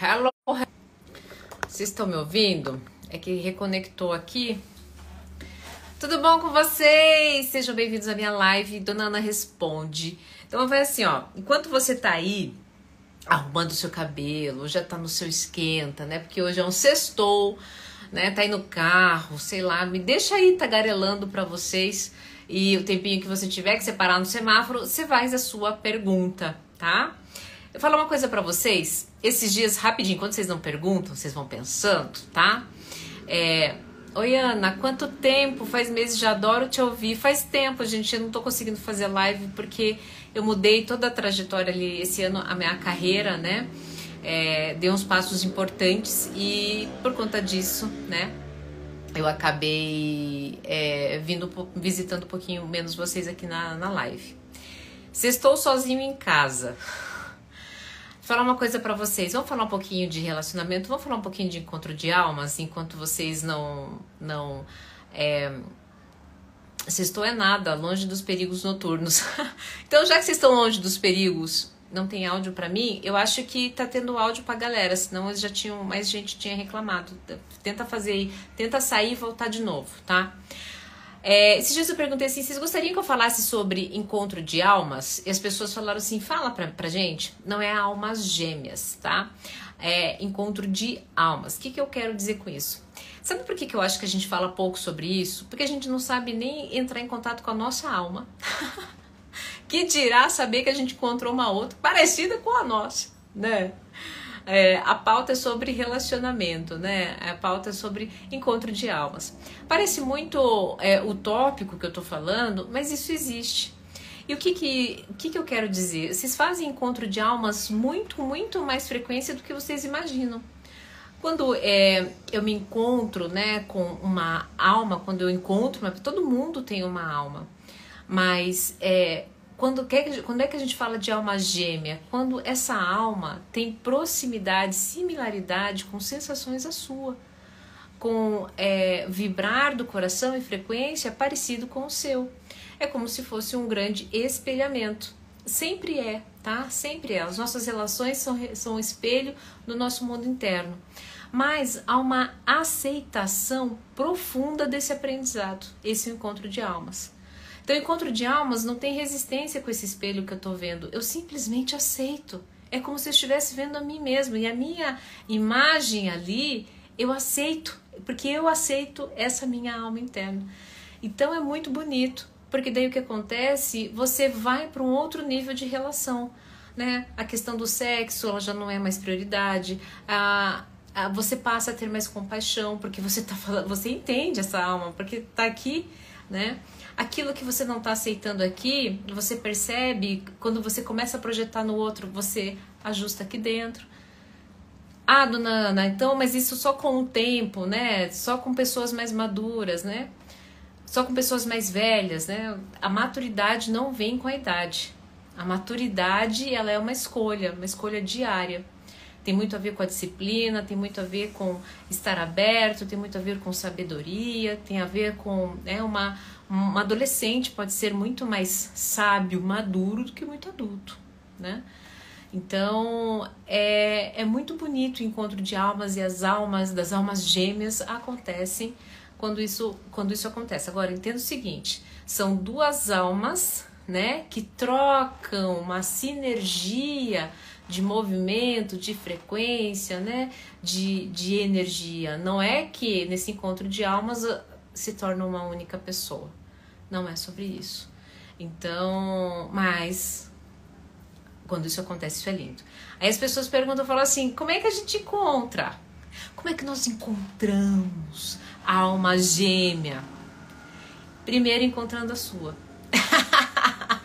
Hello. Vocês estão me ouvindo? É que reconectou aqui. Tudo bom com vocês? Sejam bem-vindos à minha live. Dona Ana responde. Então vai assim, ó. Enquanto você tá aí arrumando o seu cabelo, já tá no seu esquenta, né? Porque hoje é um sextou, né? Tá aí no carro, sei lá. Me deixa aí tagarelando para vocês. E o tempinho que você tiver que separar no semáforo, você faz a sua pergunta, tá? Eu falar uma coisa para vocês. Esses dias, rapidinho, quando vocês não perguntam, vocês vão pensando, tá? É, Oi, Ana, quanto tempo? Faz meses, já adoro te ouvir. Faz tempo, gente, eu não tô conseguindo fazer live porque eu mudei toda a trajetória ali esse ano, a minha carreira, né? É, dei uns passos importantes e por conta disso, né? Eu acabei é, vindo visitando um pouquinho menos vocês aqui na, na live. Se estou sozinho em casa, falar uma coisa para vocês. Vamos falar um pouquinho de relacionamento, vamos falar um pouquinho de encontro de almas, enquanto vocês não não é, Sextou é nada, longe dos perigos noturnos. então, já que vocês estão longe dos perigos, não tem áudio para mim, eu acho que tá tendo áudio pra galera, senão eles já tinham, mais gente tinha reclamado. Tenta fazer aí, tenta sair e voltar de novo, tá? É, esses dias eu perguntei assim: vocês gostariam que eu falasse sobre encontro de almas? E as pessoas falaram assim: fala pra, pra gente. Não é almas gêmeas, tá? É encontro de almas. O que, que eu quero dizer com isso? Sabe por que, que eu acho que a gente fala pouco sobre isso? Porque a gente não sabe nem entrar em contato com a nossa alma. que dirá saber que a gente encontrou uma outra parecida com a nossa, né? É, a pauta é sobre relacionamento, né? A pauta é sobre encontro de almas. Parece muito é, utópico que eu tô falando, mas isso existe. E o que que, o que que eu quero dizer? Vocês fazem encontro de almas muito, muito mais frequência do que vocês imaginam. Quando é, eu me encontro né, com uma alma, quando eu encontro uma todo mundo tem uma alma, mas é, quando, quando é que a gente fala de alma gêmea? Quando essa alma tem proximidade, similaridade com sensações a sua, com é, vibrar do coração e frequência parecido com o seu. É como se fosse um grande espelhamento. Sempre é, tá? Sempre é. As nossas relações são, são um espelho do nosso mundo interno. Mas há uma aceitação profunda desse aprendizado, esse encontro de almas. Então, encontro de almas não tem resistência com esse espelho que eu estou vendo. Eu simplesmente aceito. É como se eu estivesse vendo a mim mesmo. E a minha imagem ali, eu aceito. Porque eu aceito essa minha alma interna. Então, é muito bonito. Porque daí o que acontece? Você vai para um outro nível de relação. Né? A questão do sexo ela já não é mais prioridade. A, a, você passa a ter mais compaixão, porque você tá você entende essa alma, porque está aqui, né? Aquilo que você não está aceitando aqui, você percebe quando você começa a projetar no outro, você ajusta aqui dentro. Ah, dona Ana, então, mas isso só com o tempo, né? Só com pessoas mais maduras, né? Só com pessoas mais velhas, né? A maturidade não vem com a idade. A maturidade, ela é uma escolha, uma escolha diária tem muito a ver com a disciplina, tem muito a ver com estar aberto, tem muito a ver com sabedoria, tem a ver com né, uma, um adolescente pode ser muito mais sábio, maduro do que muito adulto, né? Então é, é muito bonito o encontro de almas e as almas das almas gêmeas acontecem quando isso, quando isso acontece. Agora entenda o seguinte: são duas almas né, que trocam uma sinergia de movimento, de frequência, né, de, de energia. Não é que nesse encontro de almas ah, se torna uma única pessoa. Não é sobre isso. Então, mas quando isso acontece, isso é lindo. Aí as pessoas perguntam, falam assim: como é que a gente encontra? Como é que nós encontramos a alma gêmea? Primeiro encontrando a sua.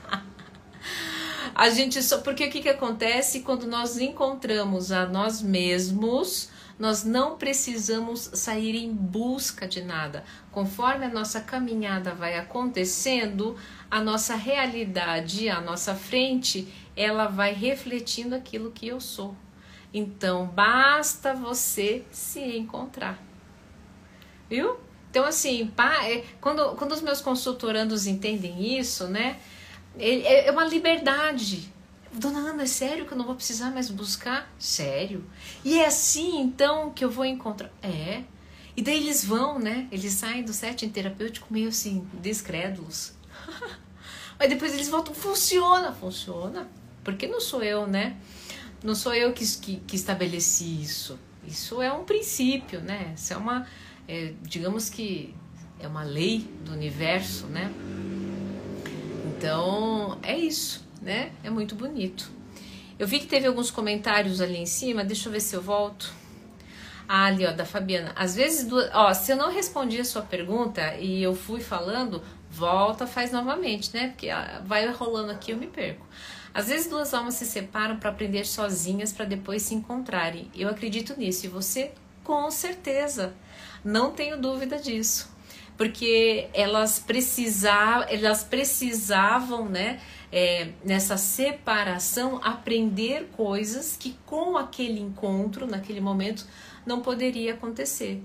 a gente só porque o que, que acontece quando nós encontramos a nós mesmos nós não precisamos sair em busca de nada. Conforme a nossa caminhada vai acontecendo, a nossa realidade à nossa frente, ela vai refletindo aquilo que eu sou. Então, basta você se encontrar. Viu? Então, assim, é, quando, quando os meus consultorandos entendem isso, né? É, é uma liberdade Dona Ana, é sério que eu não vou precisar mais buscar? Sério. E é assim então que eu vou encontrar? É. E daí eles vão, né? Eles saem do setting terapêutico meio assim, descrédulos. Mas depois eles voltam, funciona, funciona. Porque não sou eu, né? Não sou eu que, que, que estabeleci isso. Isso é um princípio, né? Isso é uma, é, digamos que é uma lei do universo, né? Então é isso, né? É muito bonito. Eu vi que teve alguns comentários ali em cima, deixa eu ver se eu volto. Ah, ali, ó, da Fabiana. Às vezes, ó, se eu não respondi a sua pergunta e eu fui falando, volta, faz novamente, né? Porque ah, vai rolando aqui eu me perco. Às vezes duas almas se separam para aprender sozinhas para depois se encontrarem. Eu acredito nisso e você com certeza. Não tenho dúvida disso. Porque elas precisavam, elas precisavam, né, é, nessa separação, aprender coisas que com aquele encontro, naquele momento, não poderia acontecer.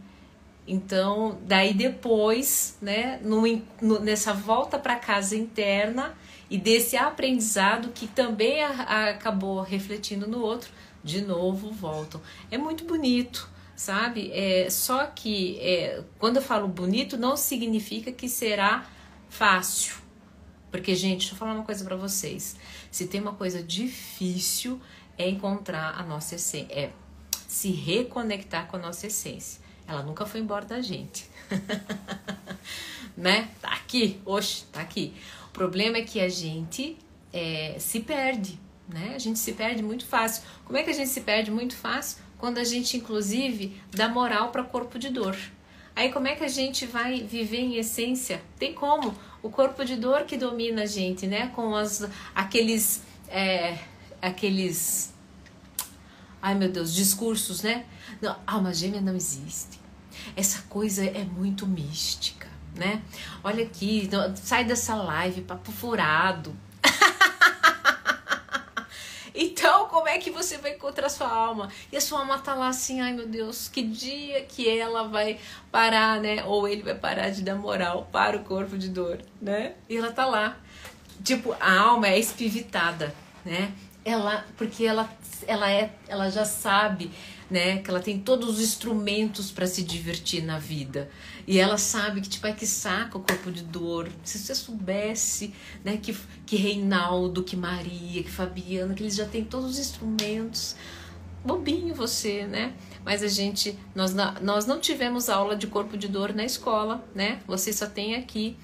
Então, daí depois, né, no, no, nessa volta para casa interna e desse aprendizado que também a, a, acabou refletindo no outro, de novo voltam. É muito bonito, sabe? É, só que é, quando eu falo bonito, não significa que será fácil. Porque, gente, deixa eu falar uma coisa para vocês. Se tem uma coisa difícil, é encontrar a nossa essência. É se reconectar com a nossa essência. Ela nunca foi embora da gente. né? Tá aqui, oxe, tá aqui. O problema é que a gente é, se perde, né? A gente se perde muito fácil. Como é que a gente se perde muito fácil? Quando a gente, inclusive, dá moral para corpo de dor. Aí como é que a gente vai viver em essência? Tem como? O corpo de dor que domina a gente, né? Com as, aqueles, é, aqueles ai meu Deus, discursos, né? Não, alma gêmea não existe. Essa coisa é muito mística, né? Olha aqui, sai dessa live, papo furado. Então, como é que você vai encontrar sua alma? E a sua alma tá lá assim, ai meu Deus, que dia que ela vai parar, né? Ou ele vai parar de dar moral para o corpo de dor, né? E ela tá lá. Tipo, a alma é espivitada, né? Ela, porque ela ela é, ela já sabe, né, que ela tem todos os instrumentos para se divertir na vida. E ela sabe que tipo é que saca o corpo de dor. Se você soubesse, né, que que Reinaldo, que Maria, que Fabiana, que eles já têm todos os instrumentos. Bobinho você, né? Mas a gente, nós, nós não tivemos aula de corpo de dor na escola, né? Você só tem aqui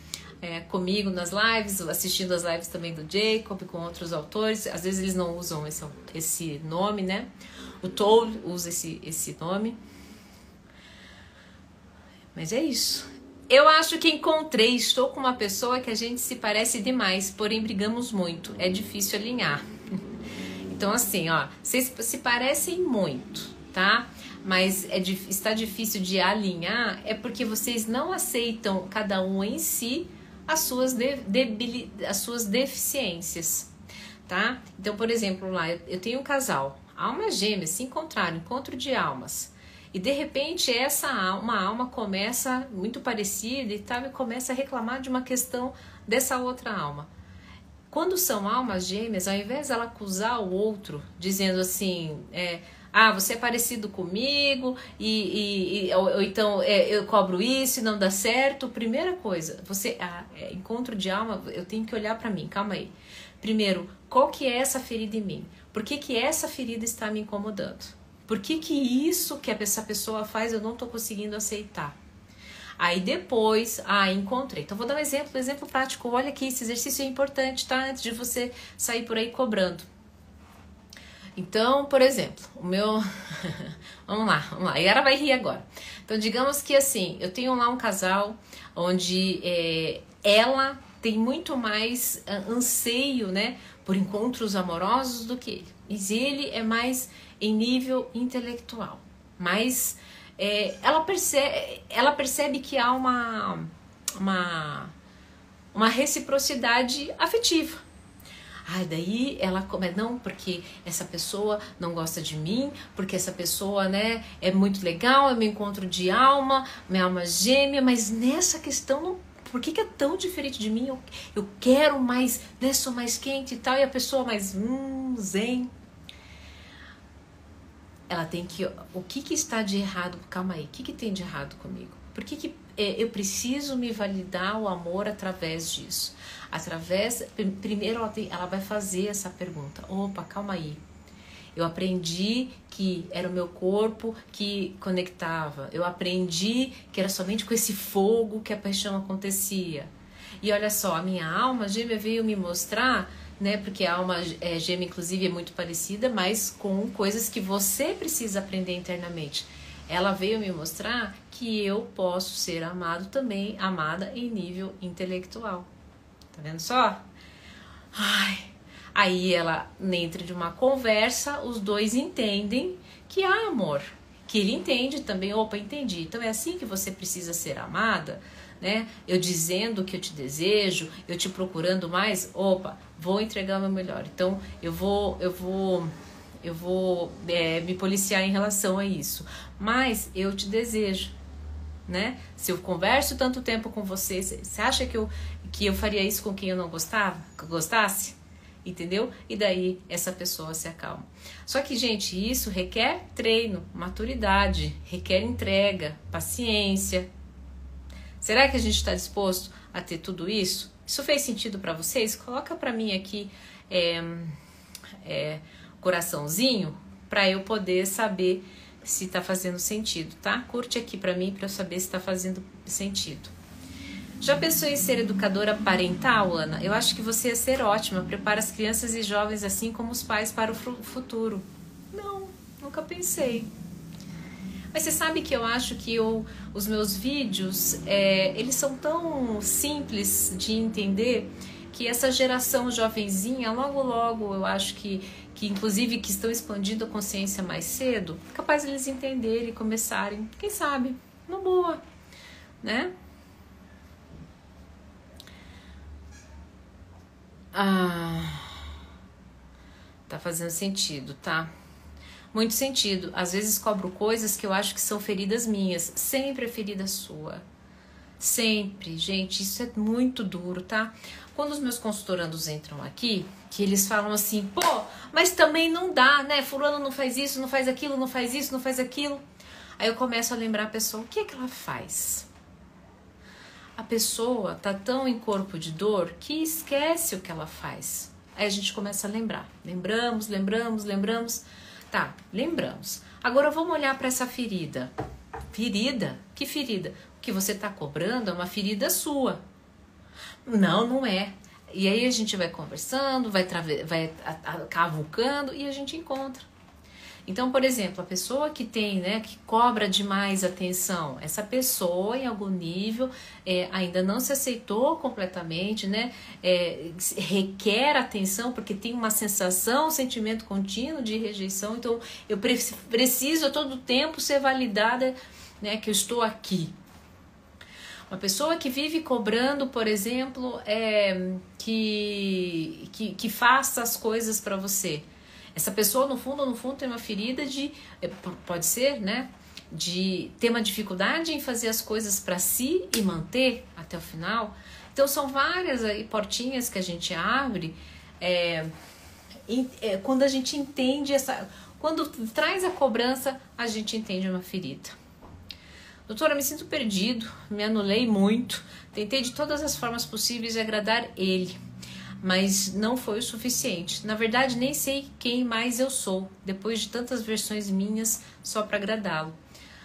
é, comigo nas lives, assistindo as lives também do Jacob, com outros autores. Às vezes eles não usam esse, esse nome, né? O Toll usa esse, esse nome. Mas é isso. Eu acho que encontrei, estou com uma pessoa que a gente se parece demais, porém brigamos muito. É difícil alinhar. Então, assim, ó, vocês se parecem muito, tá? Mas é, está difícil de alinhar, é porque vocês não aceitam cada um em si as suas, de, debili, as suas deficiências, tá? Então, por exemplo, lá eu tenho um casal, almas gêmeas se encontraram, encontro de almas. E de repente essa alma, alma começa muito parecida e tal, e começa a reclamar de uma questão dessa outra alma. Quando são almas gêmeas, ao invés dela acusar o outro, dizendo assim, é, ah, você é parecido comigo, e, e, e ou, ou, então é, eu cobro isso e não dá certo. Primeira coisa, você ah, é, encontro de alma, eu tenho que olhar para mim, calma aí. Primeiro, qual que é essa ferida em mim? Por que, que essa ferida está me incomodando? Por que, que isso que essa pessoa faz eu não estou conseguindo aceitar? Aí depois, ah, encontrei. Então vou dar um exemplo, um exemplo prático. Olha aqui, esse exercício é importante, tá? Antes de você sair por aí cobrando. Então, por exemplo, o meu. vamos lá, vamos lá. A Yara vai rir agora. Então, digamos que assim, eu tenho lá um casal onde é, ela tem muito mais ah, anseio, né, por encontros amorosos do que ele. Mas ele é mais em nível intelectual. Mas é, ela, percebe, ela percebe que há uma, uma, uma reciprocidade afetiva. Ai, daí ela come, não, porque essa pessoa não gosta de mim, porque essa pessoa, né, é muito legal, é meu encontro de alma, minha alma gêmea, mas nessa questão não, por que, que é tão diferente de mim? Eu, eu quero mais, né? Sou mais quente e tal, e a pessoa mais hum, zen. Ela tem que. O que, que está de errado? Calma aí, o que, que tem de errado comigo? Por que, que é, eu preciso me validar o amor através disso? Através. Primeiro ela, tem, ela vai fazer essa pergunta. Opa, calma aí. Eu aprendi que era o meu corpo que conectava. Eu aprendi que era somente com esse fogo que a paixão acontecia. E olha só, a minha alma gêmea veio me mostrar, né? Porque a alma é, gêmea, inclusive, é muito parecida, mas com coisas que você precisa aprender internamente. Ela veio me mostrar que eu posso ser amado também, amada em nível intelectual. Tá vendo só? Ai, Aí ela, dentro de uma conversa, os dois entendem que há amor. Que ele entende também, opa, entendi. Então é assim que você precisa ser amada, né? Eu dizendo que eu te desejo, eu te procurando mais, opa, vou entregar o meu melhor. Então eu vou, eu vou, eu vou é, me policiar em relação a isso. Mas eu te desejo, né? Se eu converso tanto tempo com você, você acha que eu, que eu faria isso com quem eu não gostava, que eu gostasse? Entendeu? E daí essa pessoa se acalma. Só que, gente, isso requer treino, maturidade, requer entrega, paciência. Será que a gente está disposto a ter tudo isso? Isso fez sentido para vocês? Coloca para mim aqui é, é, coraçãozinho para eu poder saber se está fazendo sentido, tá? Curte aqui para mim para eu saber se está fazendo sentido. Já pensou em ser educadora parental, Ana? Eu acho que você ia ser ótima. Prepara as crianças e jovens assim como os pais para o futuro. Não, nunca pensei. Mas você sabe que eu acho que eu, os meus vídeos, é, eles são tão simples de entender que essa geração jovenzinha, logo logo, eu acho que, que inclusive que estão expandindo a consciência mais cedo, capaz eles entenderem e começarem, quem sabe, uma boa, né? Ah, tá fazendo sentido, tá? Muito sentido. Às vezes cobro coisas que eu acho que são feridas minhas. Sempre é ferida sua. Sempre, gente, isso é muito duro, tá? Quando os meus consultorandos entram aqui, que eles falam assim, pô, mas também não dá, né? Fulano não faz isso, não faz aquilo, não faz isso, não faz aquilo. Aí eu começo a lembrar a pessoa, o que é que ela faz? A pessoa tá tão em corpo de dor que esquece o que ela faz. Aí a gente começa a lembrar. Lembramos, lembramos, lembramos. Tá, lembramos. Agora vamos olhar para essa ferida. Ferida? Que ferida? O que você está cobrando é uma ferida sua. Não, não é. E aí a gente vai conversando, vai, vai cavucando e a gente encontra. Então, por exemplo, a pessoa que tem, né, que cobra demais atenção, essa pessoa em algum nível é, ainda não se aceitou completamente, né, é, requer atenção porque tem uma sensação, um sentimento contínuo de rejeição. Então, eu pre preciso a todo tempo ser validada, né, que eu estou aqui. Uma pessoa que vive cobrando, por exemplo, é, que, que, que faça as coisas para você essa pessoa, no fundo, no fundo, tem uma ferida de. É, pode ser, né? De ter uma dificuldade em fazer as coisas para si e manter até o final. Então, são várias aí portinhas que a gente abre é, é, quando a gente entende essa. Quando traz a cobrança, a gente entende uma ferida. Doutora, me sinto perdido, me anulei muito, tentei de todas as formas possíveis agradar ele mas não foi o suficiente. Na verdade, nem sei quem mais eu sou, depois de tantas versões minhas só para agradá-lo.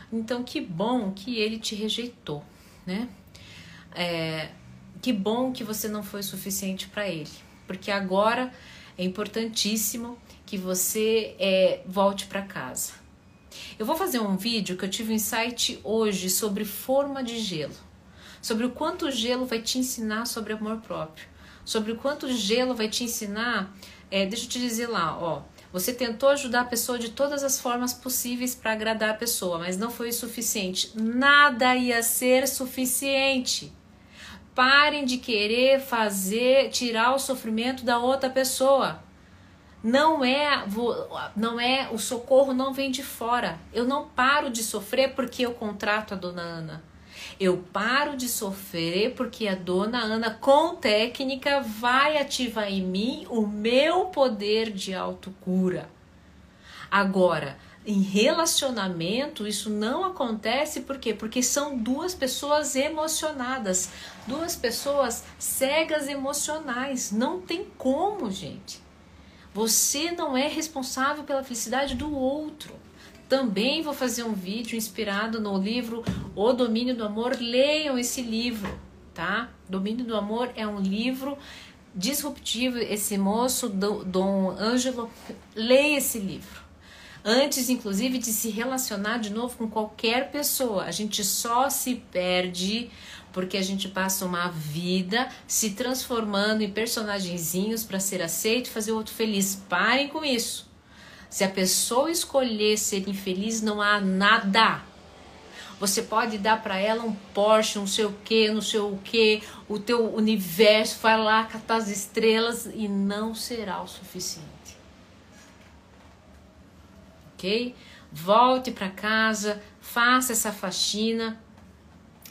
Então, que bom que ele te rejeitou, né? É, que bom que você não foi o suficiente para ele, porque agora é importantíssimo que você é, volte para casa. Eu vou fazer um vídeo que eu tive um insight hoje sobre forma de gelo, sobre o quanto o gelo vai te ensinar sobre amor próprio sobre o quanto gelo vai te ensinar. É, deixa eu te dizer lá, ó. Você tentou ajudar a pessoa de todas as formas possíveis para agradar a pessoa, mas não foi o suficiente. Nada ia ser suficiente. Parem de querer fazer, tirar o sofrimento da outra pessoa. Não é, não é, o socorro não vem de fora. Eu não paro de sofrer porque eu contrato a dona Ana. Eu paro de sofrer porque a dona Ana, com técnica, vai ativar em mim o meu poder de autocura. Agora, em relacionamento, isso não acontece por quê? Porque são duas pessoas emocionadas, duas pessoas cegas emocionais. Não tem como, gente. Você não é responsável pela felicidade do outro. Também vou fazer um vídeo inspirado no livro O Domínio do Amor. Leiam esse livro, tá? Domínio do Amor é um livro disruptivo. Esse moço, Dom Ângelo, leia esse livro antes inclusive de se relacionar de novo com qualquer pessoa. A gente só se perde porque a gente passa uma vida se transformando em personagenzinhos para ser aceito e fazer o outro feliz. Parem com isso. Se a pessoa escolher ser infeliz, não há nada. Você pode dar para ela um Porsche, não sei o que, não sei o que, o teu universo, vai lá catar as estrelas e não será o suficiente ok? Volte para casa, faça essa faxina,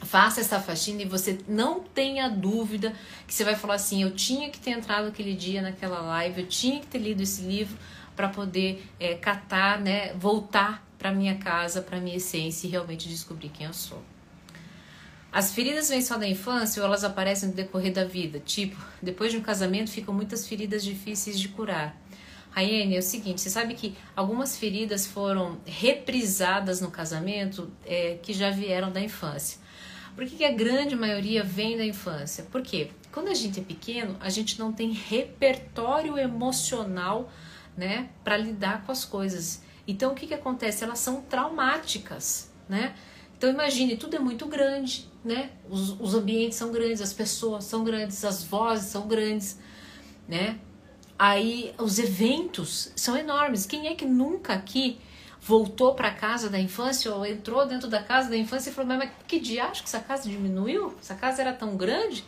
faça essa faxina e você não tenha dúvida que você vai falar assim: eu tinha que ter entrado aquele dia naquela live, eu tinha que ter lido esse livro para poder é, catar, né, voltar para minha casa, para minha essência e realmente descobrir quem eu sou. As feridas vêm só da infância ou elas aparecem no decorrer da vida? Tipo, depois de um casamento ficam muitas feridas difíceis de curar. Raiane, é o seguinte, você sabe que algumas feridas foram reprisadas no casamento é, que já vieram da infância. Por que, que a grande maioria vem da infância? Porque quando a gente é pequeno, a gente não tem repertório emocional né, para lidar com as coisas. Então o que, que acontece? Elas são traumáticas, né? Então imagine, tudo é muito grande, né? Os, os ambientes são grandes, as pessoas são grandes, as vozes são grandes, né? Aí os eventos são enormes. Quem é que nunca aqui voltou para casa da infância ou entrou dentro da casa da infância e falou: Mas que dia acho que essa casa diminuiu? Essa casa era tão grande?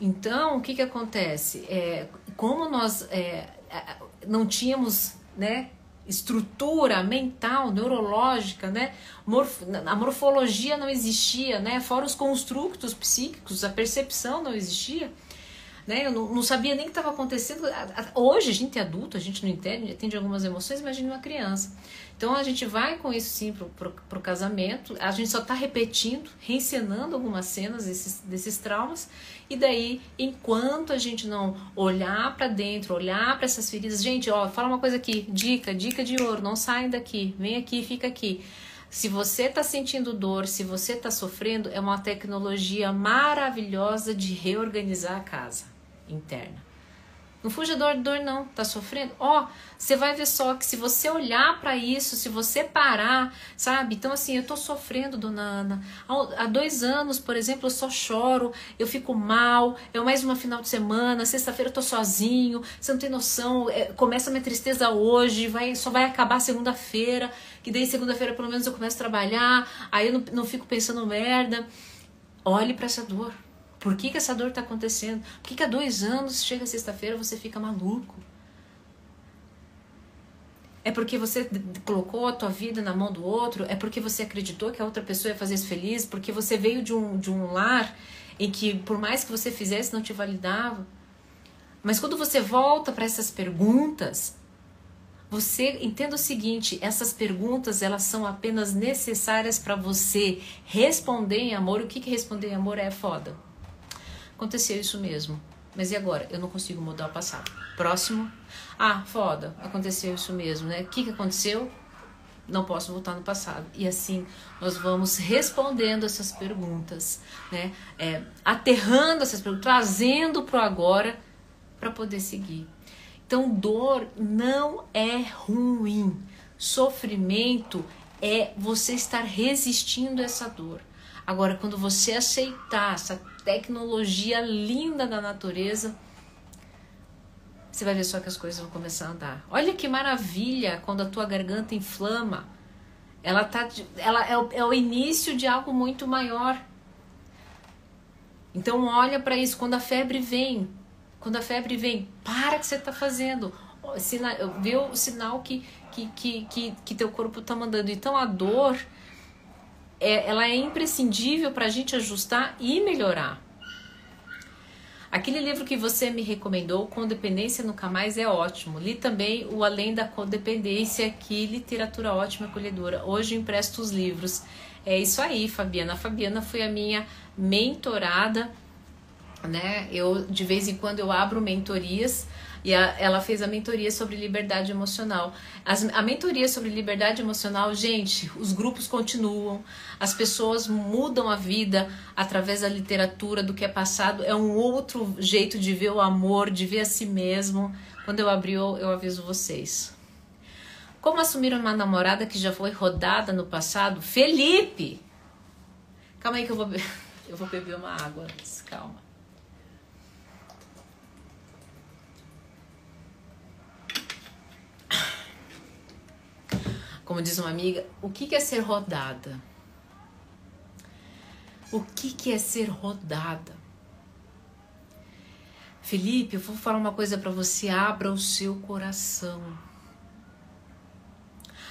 Então, o que, que acontece? É, como nós é, não tínhamos né, estrutura mental, neurológica, né? Morf a morfologia não existia, né? Fora os construtos psíquicos, a percepção não existia né? Eu não, não sabia nem o que estava acontecendo. Hoje a gente é adulto, a gente não entende, entende algumas emoções, imagine uma criança. Então a gente vai com isso sim pro, pro casamento, a gente só está repetindo, reencenando algumas cenas desses, desses traumas, e daí, enquanto a gente não olhar para dentro, olhar para essas feridas, gente, ó, fala uma coisa aqui, dica, dica de ouro, não saem daqui, vem aqui, fica aqui. Se você está sentindo dor, se você está sofrendo, é uma tecnologia maravilhosa de reorganizar a casa interna. Não fuja dor, dor não, tá sofrendo? Ó, oh, você vai ver só que se você olhar para isso, se você parar, sabe? Então, assim, eu tô sofrendo, dona Ana. Há dois anos, por exemplo, eu só choro, eu fico mal, eu mais uma final de semana, sexta-feira eu tô sozinho, você não tem noção, é, começa minha tristeza hoje, vai, só vai acabar segunda-feira, que daí segunda-feira pelo menos eu começo a trabalhar, aí eu não, não fico pensando merda. Olhe para essa dor. Por que, que essa dor está acontecendo? Por que, que há dois anos, chega sexta-feira, você fica maluco? É porque você colocou a tua vida na mão do outro? É porque você acreditou que a outra pessoa ia fazer isso feliz? Porque você veio de um, de um lar em que, por mais que você fizesse, não te validava? Mas quando você volta para essas perguntas, você entenda o seguinte, essas perguntas elas são apenas necessárias para você responder em amor. O que, que responder em amor é foda? Aconteceu isso mesmo. Mas e agora? Eu não consigo mudar o passado. Próximo. Ah, foda. Aconteceu isso mesmo, né? O que, que aconteceu? Não posso voltar no passado. E assim nós vamos respondendo essas perguntas, né? É, aterrando essas perguntas, trazendo para o agora para poder seguir. Então, dor não é ruim. Sofrimento é você estar resistindo a essa dor. Agora, quando você aceitar essa tecnologia linda da natureza, você vai ver só que as coisas vão começar a andar. Olha que maravilha quando a tua garganta inflama. Ela, tá, ela é, o, é o início de algo muito maior. Então olha para isso. Quando a febre vem, quando a febre vem, para que você está fazendo. Vê o sinal que, que, que, que, que teu corpo está mandando. Então a dor é, ela é imprescindível para a gente ajustar e melhorar. Aquele livro que você me recomendou, Condependência Nunca Mais, é ótimo. Li também o Além da Codependência, que literatura ótima e acolhedora. Hoje empresto os livros. É isso aí, Fabiana. A Fabiana foi a minha mentorada, né? Eu de vez em quando eu abro mentorias e a, ela fez a mentoria sobre liberdade emocional. As, a mentoria sobre liberdade emocional, gente, os grupos continuam, as pessoas mudam a vida através da literatura, do que é passado. É um outro jeito de ver o amor, de ver a si mesmo. Quando eu abrir, eu, eu aviso vocês. Como assumir uma namorada que já foi rodada no passado? Felipe! Calma aí que eu vou, eu vou beber uma água. Calma. Como diz uma amiga, o que é ser rodada? O que é ser rodada? Felipe, eu vou falar uma coisa para você. Abra o seu coração.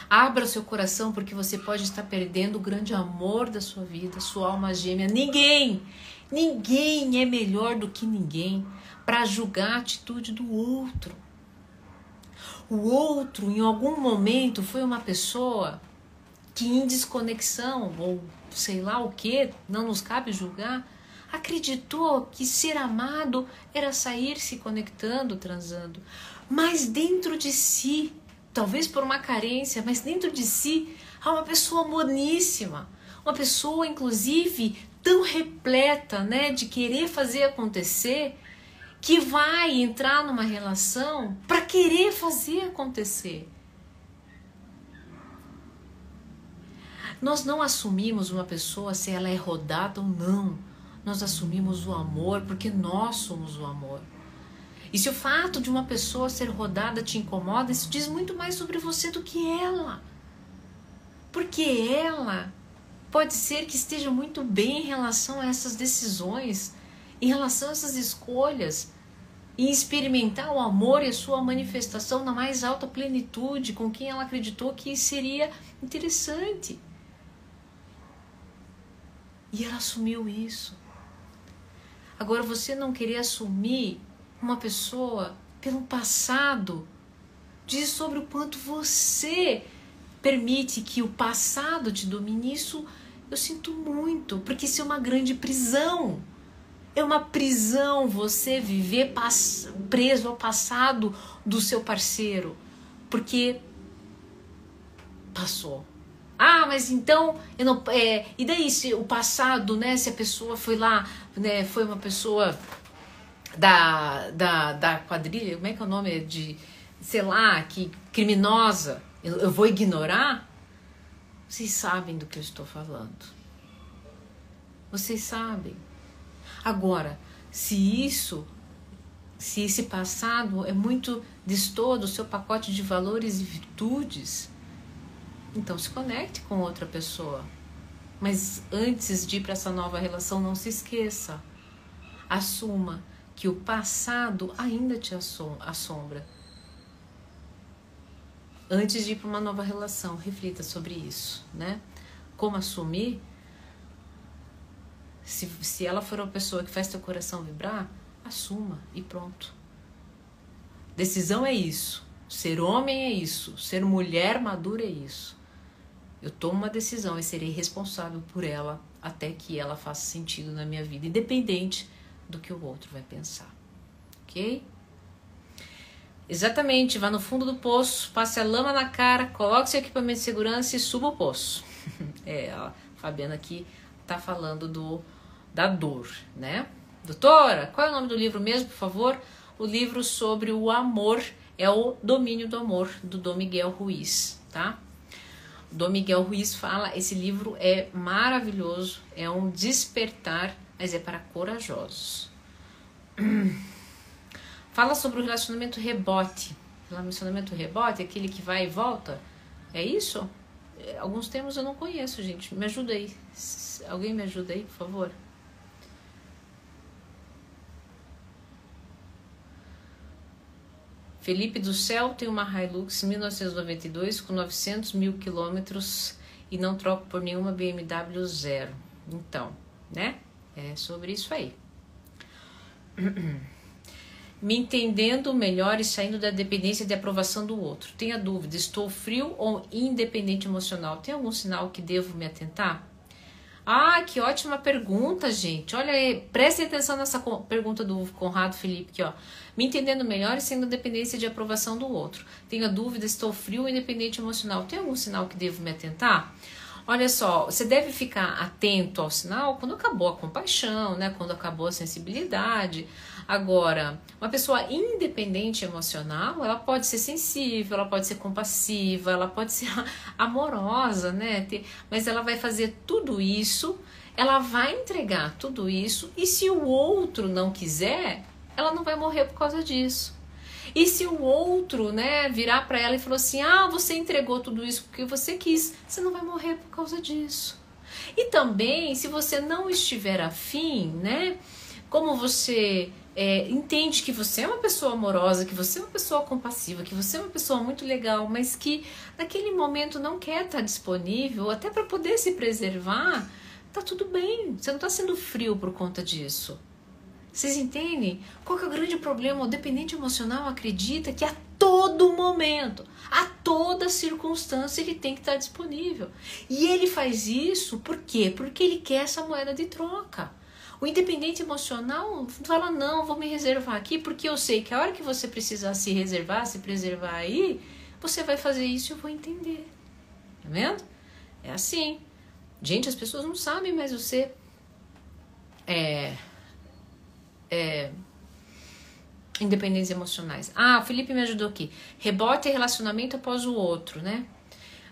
Abra o seu coração porque você pode estar perdendo o grande amor da sua vida, sua alma gêmea. Ninguém, ninguém é melhor do que ninguém para julgar a atitude do outro o outro em algum momento foi uma pessoa que em desconexão ou sei lá o que, não nos cabe julgar, acreditou que ser amado era sair se conectando, transando. Mas dentro de si, talvez por uma carência, mas dentro de si há uma pessoa boníssima, uma pessoa inclusive tão repleta, né, de querer fazer acontecer que vai entrar numa relação para querer fazer acontecer. Nós não assumimos uma pessoa se ela é rodada ou não. Nós assumimos o amor porque nós somos o amor. E se o fato de uma pessoa ser rodada te incomoda, isso diz muito mais sobre você do que ela. Porque ela pode ser que esteja muito bem em relação a essas decisões em relação a essas escolhas e experimentar o amor e a sua manifestação na mais alta plenitude com quem ela acreditou que seria interessante. E ela assumiu isso. Agora, você não querer assumir uma pessoa pelo passado diz sobre o quanto você permite que o passado te domine. Isso eu sinto muito, porque isso é uma grande prisão. É uma prisão você viver preso ao passado do seu parceiro, porque passou. Ah, mas então eu não, é, e daí se o passado, né? Se a pessoa foi lá, né? Foi uma pessoa da, da, da quadrilha, como é que é o nome de, sei lá, que criminosa, eu, eu vou ignorar? Vocês sabem do que eu estou falando. Vocês sabem. Agora, se isso, se esse passado é muito distor do seu pacote de valores e virtudes, então se conecte com outra pessoa. Mas antes de ir para essa nova relação, não se esqueça. Assuma que o passado ainda te assombra. Antes de ir para uma nova relação, reflita sobre isso, né? Como assumir se, se ela for uma pessoa que faz teu coração vibrar, assuma e pronto. Decisão é isso. Ser homem é isso. Ser mulher madura é isso. Eu tomo uma decisão e serei responsável por ela até que ela faça sentido na minha vida, independente do que o outro vai pensar. Ok? Exatamente, vá no fundo do poço, passe a lama na cara, coloque seu equipamento de segurança e suba o poço. é, a Fabiana aqui tá falando do da dor, né? Doutora, qual é o nome do livro mesmo, por favor? O livro sobre o amor é o Domínio do Amor, do Dom Miguel Ruiz, tá? O Dom Miguel Ruiz fala, esse livro é maravilhoso, é um despertar, mas é para corajosos. Fala sobre o relacionamento rebote. Relacionamento rebote, aquele que vai e volta. É isso? É, alguns termos eu não conheço, gente. Me ajuda aí. Alguém me ajuda aí, por favor? Felipe do Céu tem uma Hilux 1992 com 900 mil quilômetros e não troco por nenhuma BMW zero. Então, né? É sobre isso aí. Me entendendo melhor e saindo da dependência de aprovação do outro. Tenha dúvida, estou frio ou independente emocional? Tem algum sinal que devo me atentar? Ah, que ótima pergunta, gente. Olha aí, prestem atenção nessa pergunta do Conrado Felipe aqui, ó. Me entendendo melhor e sendo dependência de aprovação do outro. Tenho dúvida, estou frio ou independente emocional. Tem algum sinal que devo me atentar? Olha só, você deve ficar atento ao sinal quando acabou a compaixão, né? Quando acabou a sensibilidade. Agora, uma pessoa independente emocional, ela pode ser sensível, ela pode ser compassiva, ela pode ser amorosa, né? Mas ela vai fazer tudo isso, ela vai entregar tudo isso, e se o outro não quiser, ela não vai morrer por causa disso. E se o outro, né, virar para ela e falou assim: "Ah, você entregou tudo isso porque você quis", você não vai morrer por causa disso. E também, se você não estiver afim, né, como você é, entende que você é uma pessoa amorosa, que você é uma pessoa compassiva, que você é uma pessoa muito legal, mas que naquele momento não quer estar disponível, até para poder se preservar, tá tudo bem. Você não está sendo frio por conta disso. Vocês entendem? Qual é o grande problema? O dependente emocional acredita que a todo momento, a toda circunstância, ele tem que estar disponível. E ele faz isso por quê? Porque ele quer essa moeda de troca. O independente emocional fala: não, vou me reservar aqui, porque eu sei que a hora que você precisar se reservar, se preservar aí, você vai fazer isso e eu vou entender. Tá vendo? É assim. Gente, as pessoas não sabem, mas você é é, independentes emocionais. Ah, o Felipe me ajudou aqui. Rebote é relacionamento após o outro, né?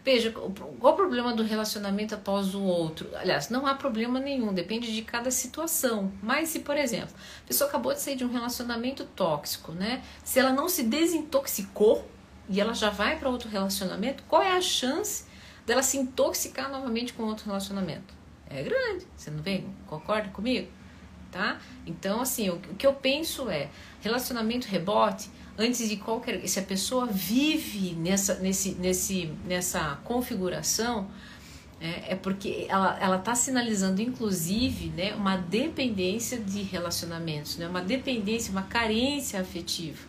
Veja, qual o problema do relacionamento após o outro? Aliás, não há problema nenhum, depende de cada situação. Mas se, por exemplo, a pessoa acabou de sair de um relacionamento tóxico, né? Se ela não se desintoxicou e ela já vai para outro relacionamento, qual é a chance dela se intoxicar novamente com outro relacionamento? É grande, você não vem? Concorda comigo? tá? Então, assim, o, que eu penso é, relacionamento rebote, antes de qualquer... Se a pessoa vive nessa, nesse, nesse, nessa configuração, é, é porque ela está sinalizando, inclusive, né, uma dependência de relacionamentos, né, uma dependência, uma carência afetiva,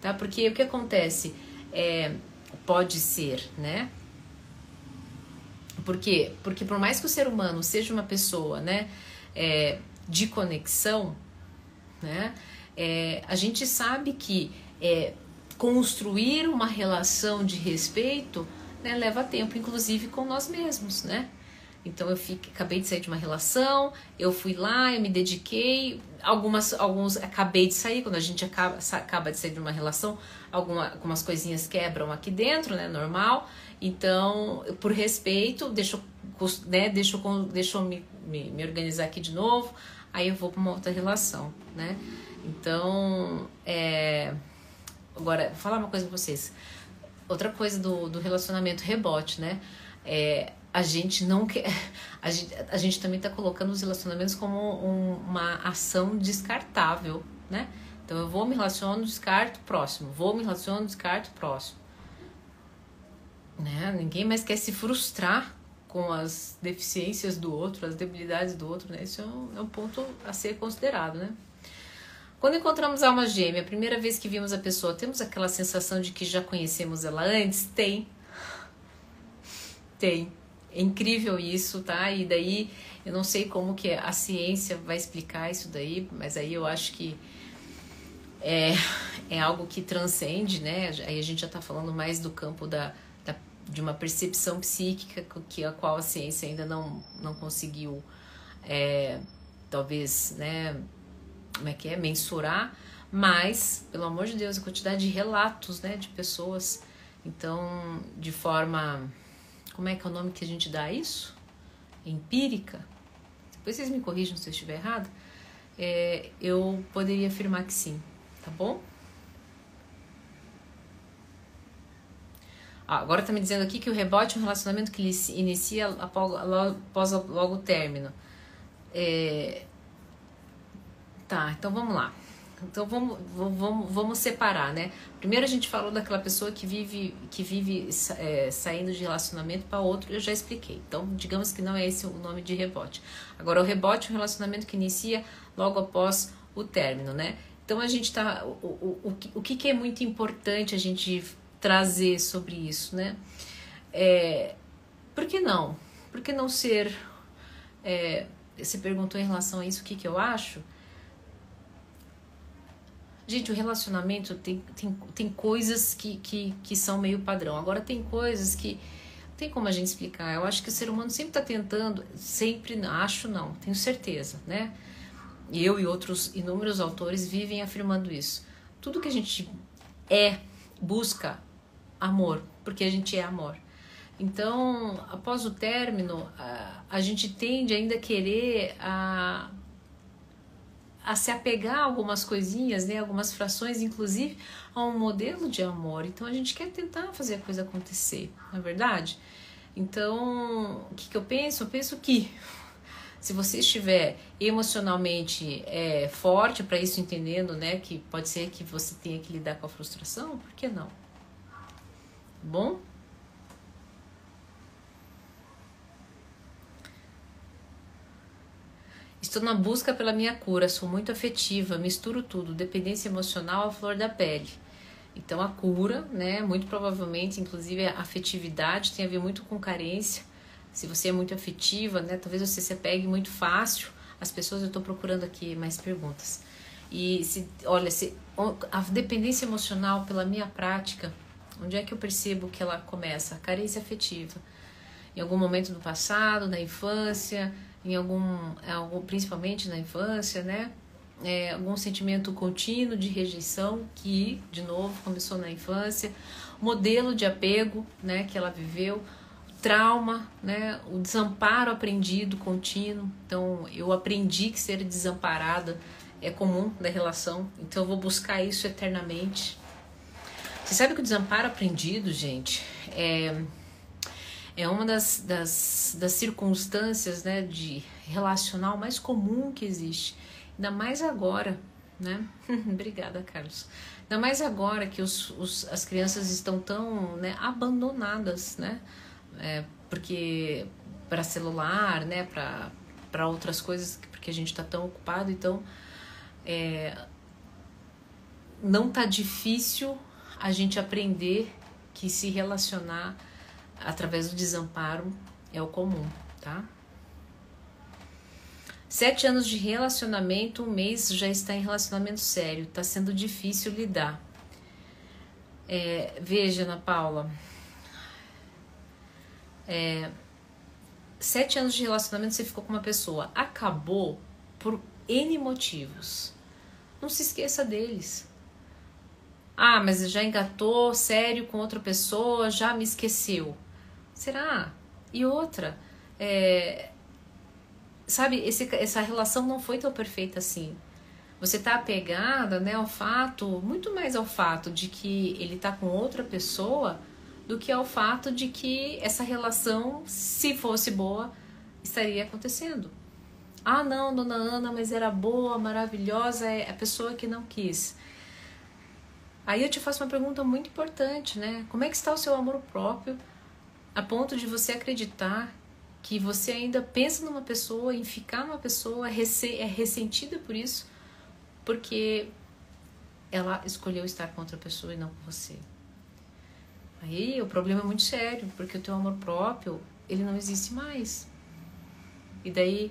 tá? Porque o que acontece é, pode ser, né? Por quê? Porque por mais que o ser humano seja uma pessoa, né, é, de conexão, né? É, a gente sabe que é, construir uma relação de respeito né, leva tempo, inclusive com nós mesmos, né? Então eu fiquei, acabei de sair de uma relação, eu fui lá, eu me dediquei, algumas, alguns acabei de sair, quando a gente acaba, acaba de sair de uma relação, alguma, algumas coisinhas quebram aqui dentro, né? Normal. Então, por respeito, deixa, né, deixa, deixa eu me, me, me organizar aqui de novo, aí eu vou para uma outra relação, né? Então, é... agora, vou falar uma coisa pra vocês. Outra coisa do, do relacionamento rebote, né? É, a gente não quer. A gente, a gente também está colocando os relacionamentos como um, uma ação descartável, né? Então eu vou me relaciono, descarto, próximo. Vou me relaciono, descarto, próximo. Né? Ninguém mais quer se frustrar com as deficiências do outro, as debilidades do outro, né? Isso é um, é um ponto a ser considerado, né? Quando encontramos a alma gêmea, a primeira vez que vimos a pessoa, temos aquela sensação de que já conhecemos ela antes? Tem. Tem. É incrível isso, tá? E daí eu não sei como que a ciência vai explicar isso daí, mas aí eu acho que é, é algo que transcende, né? Aí a gente já tá falando mais do campo da, de uma percepção psíquica que a qual a ciência ainda não, não conseguiu é, talvez né como é que é mensurar mas pelo amor de Deus a quantidade de relatos né de pessoas. Então de forma como é que é o nome que a gente dá isso? Empírica? Depois vocês me corrijam se eu estiver errado é, eu poderia afirmar que sim tá bom? Ah, agora tá me dizendo aqui que o rebote é um relacionamento que inicia após logo o término. É... Tá, então vamos lá. Então vamos, vamos, vamos separar, né? Primeiro a gente falou daquela pessoa que vive, que vive é, saindo de relacionamento para outro, eu já expliquei. Então, digamos que não é esse o nome de rebote. Agora, o rebote é um relacionamento que inicia logo após o término, né? Então a gente tá. O, o, o, o que, que é muito importante a gente trazer sobre isso, né? É, por que não? Por que não ser. É, você perguntou em relação a isso, o que, que eu acho? Gente, o relacionamento tem, tem, tem coisas que, que, que são meio padrão. Agora, tem coisas que tem como a gente explicar. Eu acho que o ser humano sempre está tentando, sempre, acho não, tenho certeza, né? Eu e outros inúmeros autores vivem afirmando isso. Tudo que a gente é, busca amor, porque a gente é amor. Então, após o término, a, a gente tende ainda a querer a, a se apegar a algumas coisinhas, né, algumas frações, inclusive a um modelo de amor. Então a gente quer tentar fazer a coisa acontecer, não é verdade? Então, o que, que eu penso? Eu penso que se você estiver emocionalmente é, forte para isso, entendendo, né, que pode ser que você tenha que lidar com a frustração, por que não? Bom? Estou na busca pela minha cura, sou muito afetiva, misturo tudo, dependência emocional à flor da pele. Então a cura, né, muito provavelmente, inclusive a afetividade tem a ver muito com carência. Se você é muito afetiva, né, talvez você se pegue muito fácil. As pessoas, eu estou procurando aqui mais perguntas. E se, olha, se a dependência emocional pela minha prática, onde é que eu percebo que ela começa? Carência afetiva. Em algum momento do passado, na infância, em algum, algum principalmente na infância, né? É, algum sentimento contínuo de rejeição que, de novo, começou na infância, modelo de apego, né, que ela viveu, trauma, né, o desamparo aprendido contínuo. Então, eu aprendi que ser desamparada é comum da relação, então eu vou buscar isso eternamente. Você sabe que o desamparo aprendido, gente, é é uma das, das, das circunstâncias né, de relacional mais comum que existe. Ainda mais agora, né? Obrigada, Carlos. Ainda mais agora que os, os, as crianças estão tão né, abandonadas, né? É, porque para celular, né? Para outras coisas, porque a gente está tão ocupado, então é, não tá difícil a gente aprender que se relacionar através do desamparo é o comum, tá? Sete anos de relacionamento, um mês já está em relacionamento sério, tá sendo difícil lidar. É, veja, Ana Paula, é, sete anos de relacionamento você ficou com uma pessoa, acabou por N motivos. Não se esqueça deles. Ah, mas já engatou sério com outra pessoa, já me esqueceu. Será? E outra, é, sabe, esse, essa relação não foi tão perfeita assim. Você tá apegada, né, ao fato, muito mais ao fato de que ele tá com outra pessoa do que ao fato de que essa relação, se fosse boa, estaria acontecendo. Ah, não, dona Ana, mas era boa, maravilhosa, é a pessoa que não quis. Aí eu te faço uma pergunta muito importante, né? Como é que está o seu amor próprio? A ponto de você acreditar que você ainda pensa numa pessoa, em ficar numa pessoa, é ressentida por isso, porque ela escolheu estar com outra pessoa e não com você. Aí o problema é muito sério, porque o teu amor próprio, ele não existe mais. E daí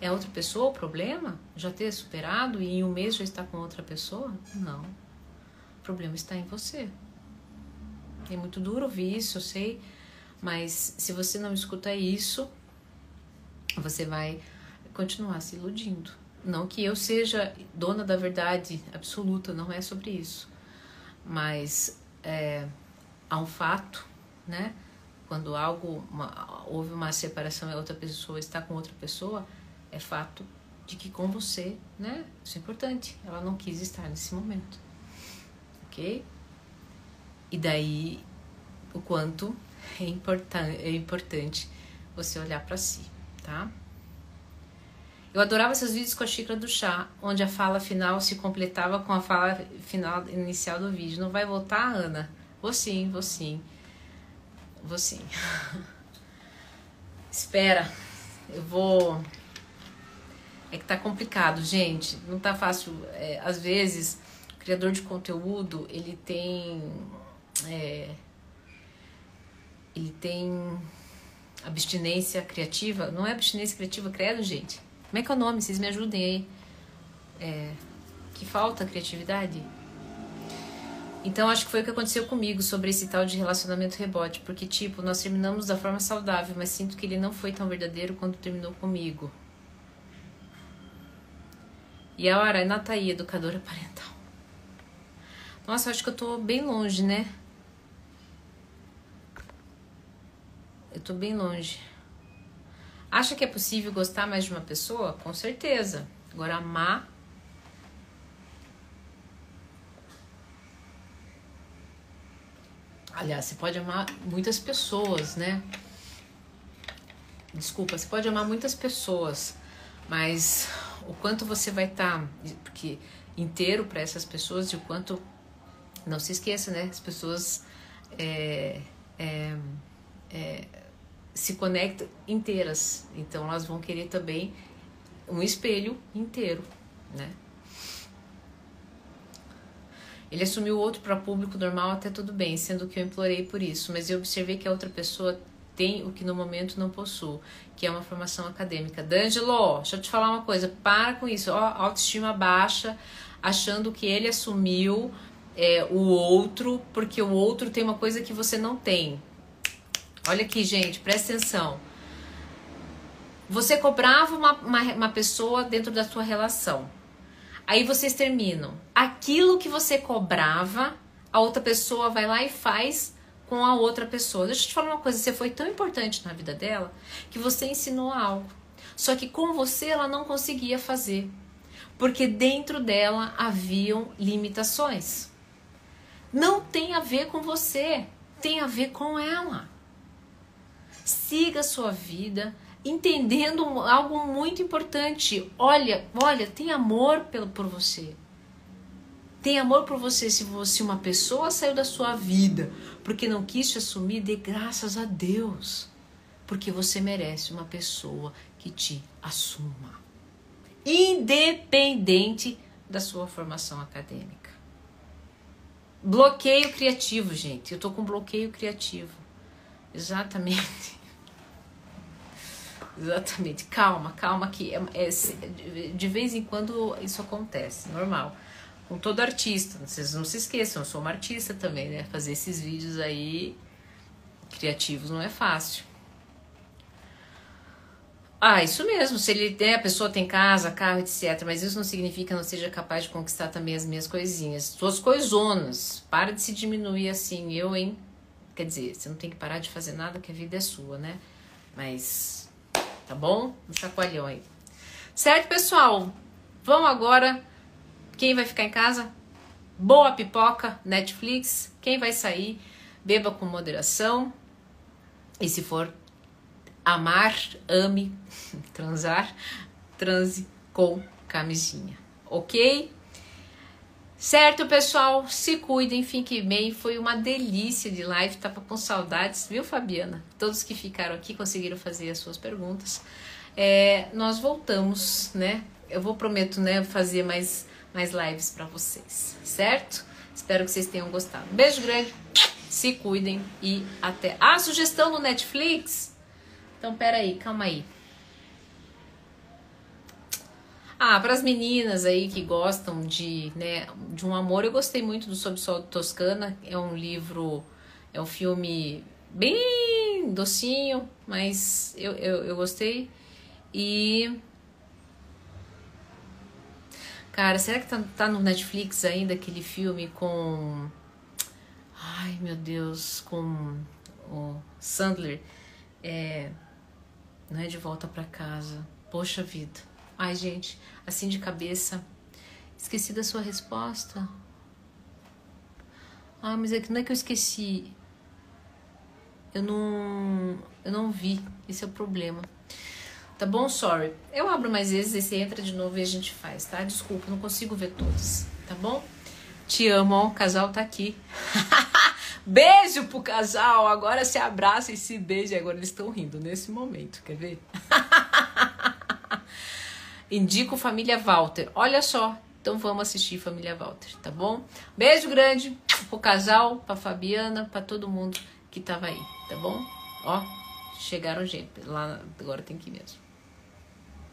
é outra pessoa o problema? Já ter superado e em um mês já estar com outra pessoa? Não. O problema está em você. É muito duro ouvir isso, eu sei mas se você não escuta isso, você vai continuar se iludindo. Não que eu seja dona da verdade absoluta, não é sobre isso. Mas é, há um fato, né? Quando algo, uma, houve uma separação e outra pessoa está com outra pessoa, é fato de que com você, né? Isso é importante. Ela não quis estar nesse momento, ok? E daí o quanto é, importan é importante você olhar para si, tá? Eu adorava seus vídeos com a xícara do chá, onde a fala final se completava com a fala final inicial do vídeo. Não vai voltar, Ana? Vou sim, vou sim. Vou sim. Espera, eu vou. É que tá complicado, gente. Não tá fácil. É, às vezes, o criador de conteúdo ele tem. É, ele tem abstinência criativa. Não é abstinência criativa, credo, gente como é que é o nome? Vocês me ajudem aí. É, que falta criatividade? Então acho que foi o que aconteceu comigo sobre esse tal de relacionamento rebote, porque tipo, nós terminamos da forma saudável, mas sinto que ele não foi tão verdadeiro quando terminou comigo. E a hora é Nataí, educadora parental. Nossa, acho que eu tô bem longe, né? Eu tô bem longe. Acha que é possível gostar mais de uma pessoa? Com certeza. Agora, amar. Aliás, você pode amar muitas pessoas, né? Desculpa, você pode amar muitas pessoas, mas o quanto você vai estar, tá, porque inteiro para essas pessoas e o quanto não se esqueça, né? As pessoas é, é, é, se conectam inteiras. Então elas vão querer também um espelho inteiro, né? Ele assumiu outro para público normal até tudo bem, sendo que eu implorei por isso, mas eu observei que a outra pessoa tem o que no momento não possuo, que é uma formação acadêmica. D'Angelo, deixa eu te falar uma coisa, para com isso, ó, autoestima baixa, achando que ele assumiu é, o outro, porque o outro tem uma coisa que você não tem. Olha aqui, gente, presta atenção. Você cobrava uma, uma, uma pessoa dentro da sua relação. Aí vocês terminam. Aquilo que você cobrava, a outra pessoa vai lá e faz com a outra pessoa. Deixa eu te falar uma coisa: você foi tão importante na vida dela que você ensinou algo. Só que com você ela não conseguia fazer. Porque dentro dela haviam limitações. Não tem a ver com você, tem a ver com ela siga a sua vida, entendendo algo muito importante. Olha, olha, tem amor pelo, por você. Tem amor por você se você uma pessoa saiu da sua vida porque não quis te assumir, dê graças a Deus. Porque você merece uma pessoa que te assuma. Independente da sua formação acadêmica. Bloqueio criativo, gente. Eu tô com bloqueio criativo. Exatamente. Exatamente. Calma, calma que é, é, de vez em quando isso acontece, normal. Com todo artista, vocês não se esqueçam, eu sou uma artista também, né? Fazer esses vídeos aí criativos não é fácil. Ah, isso mesmo. Se ele tem, a pessoa tem casa, carro, etc. Mas isso não significa que não seja capaz de conquistar também as minhas coisinhas. Suas coisonas. Para de se diminuir assim. Eu, hein? Quer dizer, você não tem que parar de fazer nada, que a vida é sua, né? Mas tá bom? Um chacoalhão aí. Certo, pessoal? Vamos agora. Quem vai ficar em casa? Boa pipoca, Netflix. Quem vai sair? Beba com moderação. E se for amar, ame, transar, transe com camisinha. Ok? Certo, pessoal? Se cuidem, fiquem bem. Foi uma delícia de live. Tava com saudades, viu, Fabiana? Todos que ficaram aqui conseguiram fazer as suas perguntas. É, nós voltamos, né? Eu vou prometo, né, fazer mais mais lives para vocês, certo? Espero que vocês tenham gostado. Beijo grande. Se cuidem e até. Ah, sugestão no Netflix. Então, pera aí, calma aí. Ah, para as meninas aí que gostam de, né, de um amor, eu gostei muito do Sob Sol Toscana. É um livro, é um filme bem docinho, mas eu, eu, eu gostei. E. Cara, será que tá, tá no Netflix ainda aquele filme com. Ai meu Deus, com o Sandler? É. Não é de volta para casa. Poxa vida. Ai, gente, assim de cabeça. Esqueci da sua resposta. Ah, mas é que não é que eu esqueci. Eu não, eu não vi. Esse é o problema. Tá bom? Sorry. Eu abro mais vezes e você entra de novo e a gente faz, tá? Desculpa, não consigo ver todos, tá bom? Te amo, ó, o casal tá aqui. Beijo pro casal. Agora se abraça e se beija. Agora eles estão rindo nesse momento, quer ver? Indico Família Walter. Olha só. Então vamos assistir Família Walter, tá bom? Beijo grande pro casal, pra Fabiana, pra todo mundo que tava aí, tá bom? Ó, chegaram gente. Lá agora tem que ir mesmo.